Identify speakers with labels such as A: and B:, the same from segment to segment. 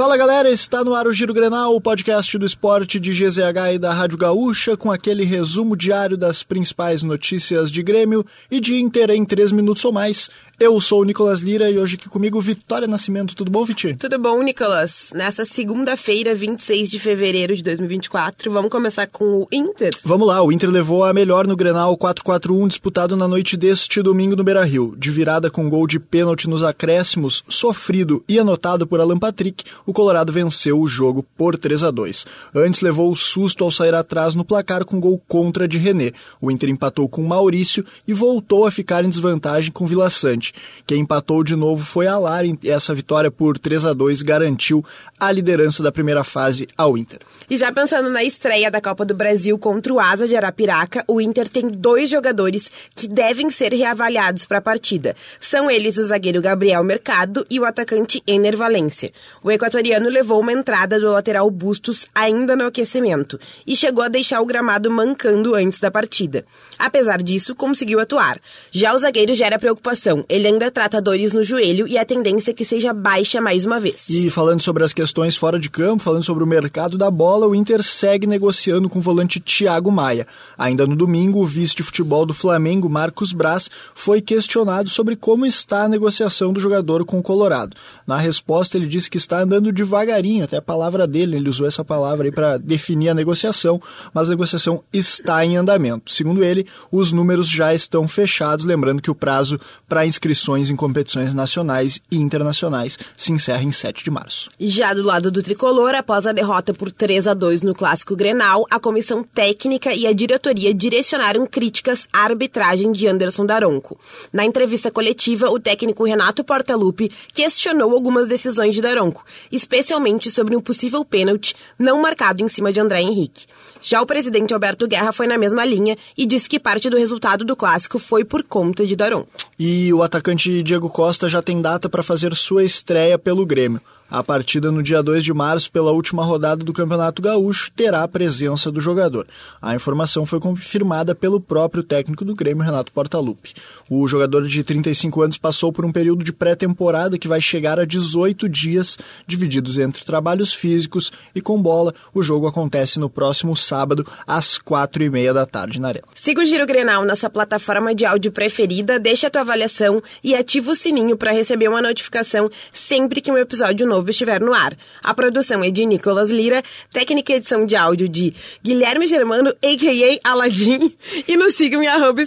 A: Fala galera, está no ar o Giro Grenal, o podcast do esporte de GZH e da Rádio Gaúcha, com aquele resumo diário das principais notícias de Grêmio e de Inter em 3 minutos ou mais. Eu sou o Nicolas Lira e hoje aqui comigo Vitória Nascimento. Tudo bom, Viti?
B: Tudo bom, Nicolas? Nessa segunda-feira, 26 de fevereiro de 2024, vamos começar com o Inter?
A: Vamos lá, o Inter levou a melhor no Grenal 4-4-1 disputado na noite deste domingo no Beira-Rio. De virada com gol de pênalti nos acréscimos, sofrido e anotado por Alan Patrick, o Colorado venceu o jogo por 3 a 2. Antes levou o susto ao sair atrás no placar com gol contra de René. O Inter empatou com Maurício e voltou a ficar em desvantagem com Vila Sante. Quem empatou de novo foi a Lar e essa vitória por 3 a 2 garantiu a liderança da primeira fase ao Inter.
B: E já pensando na estreia da Copa do Brasil contra o Asa de Arapiraca, o Inter tem dois jogadores que devem ser reavaliados para a partida. São eles o zagueiro Gabriel Mercado e o atacante Ener Valência. O levou uma entrada do lateral Bustos ainda no aquecimento e chegou a deixar o gramado mancando antes da partida. Apesar disso, conseguiu atuar. Já o zagueiro gera preocupação. Ele ainda trata dores no joelho e a tendência é que seja baixa mais uma vez.
A: E falando sobre as questões fora de campo, falando sobre o mercado da bola, o Inter segue negociando com o volante Thiago Maia. Ainda no domingo, o vice de futebol do Flamengo, Marcos Braz, foi questionado sobre como está a negociação do jogador com o Colorado. Na resposta, ele disse que está andando devagarinho, até a palavra dele, ele usou essa palavra aí para definir a negociação, mas a negociação está em andamento. Segundo ele, os números já estão fechados, lembrando que o prazo para inscrições em competições nacionais e internacionais se encerra em 7 de março.
B: Já do lado do tricolor, após a derrota por 3 a 2 no clássico Grenal, a comissão técnica e a diretoria direcionaram críticas à arbitragem de Anderson Daronco. Na entrevista coletiva, o técnico Renato Portaluppi questionou algumas decisões de Daronco, especialmente sobre um possível pênalti não marcado em cima de André Henrique. Já o presidente Alberto Guerra foi na mesma linha e disse que parte do resultado do clássico foi por conta de Daronco.
A: E o atacante Diego Costa já tem data para fazer sua estreia pelo Grêmio. A partida no dia 2 de março, pela última rodada do Campeonato Gaúcho, terá a presença do jogador. A informação foi confirmada pelo próprio técnico do Grêmio, Renato Portaluppi. O jogador de 35 anos passou por um período de pré-temporada que vai chegar a 18 dias, divididos entre trabalhos físicos e com bola. O jogo acontece no próximo sábado, às 4 e meia da tarde na Arena.
B: Siga o Giro Grenal na sua plataforma de áudio preferida, deixa a tua avaliação e ativa o sininho para receber uma notificação sempre que um episódio novo novo estiver no ar. A produção é de Nicolas Lira, técnica e edição de áudio de Guilherme Germano, a.k.a. Aladim, e nos sigam em arroba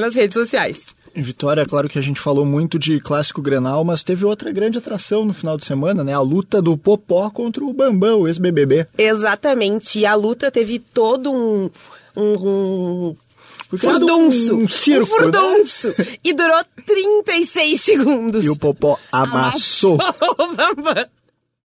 B: nas redes sociais.
A: Em Vitória, claro que a gente falou muito de clássico Grenal, mas teve outra grande atração no final de semana, né? A luta do Popó contra o Bambão, o ex-BBB.
B: Exatamente. E a luta teve todo um, um, um furdunço.
A: Um, um circo. Um
B: furdunço. Né? E durou 36 segundos.
A: E o Popó amassou.
B: amassou o Bambam.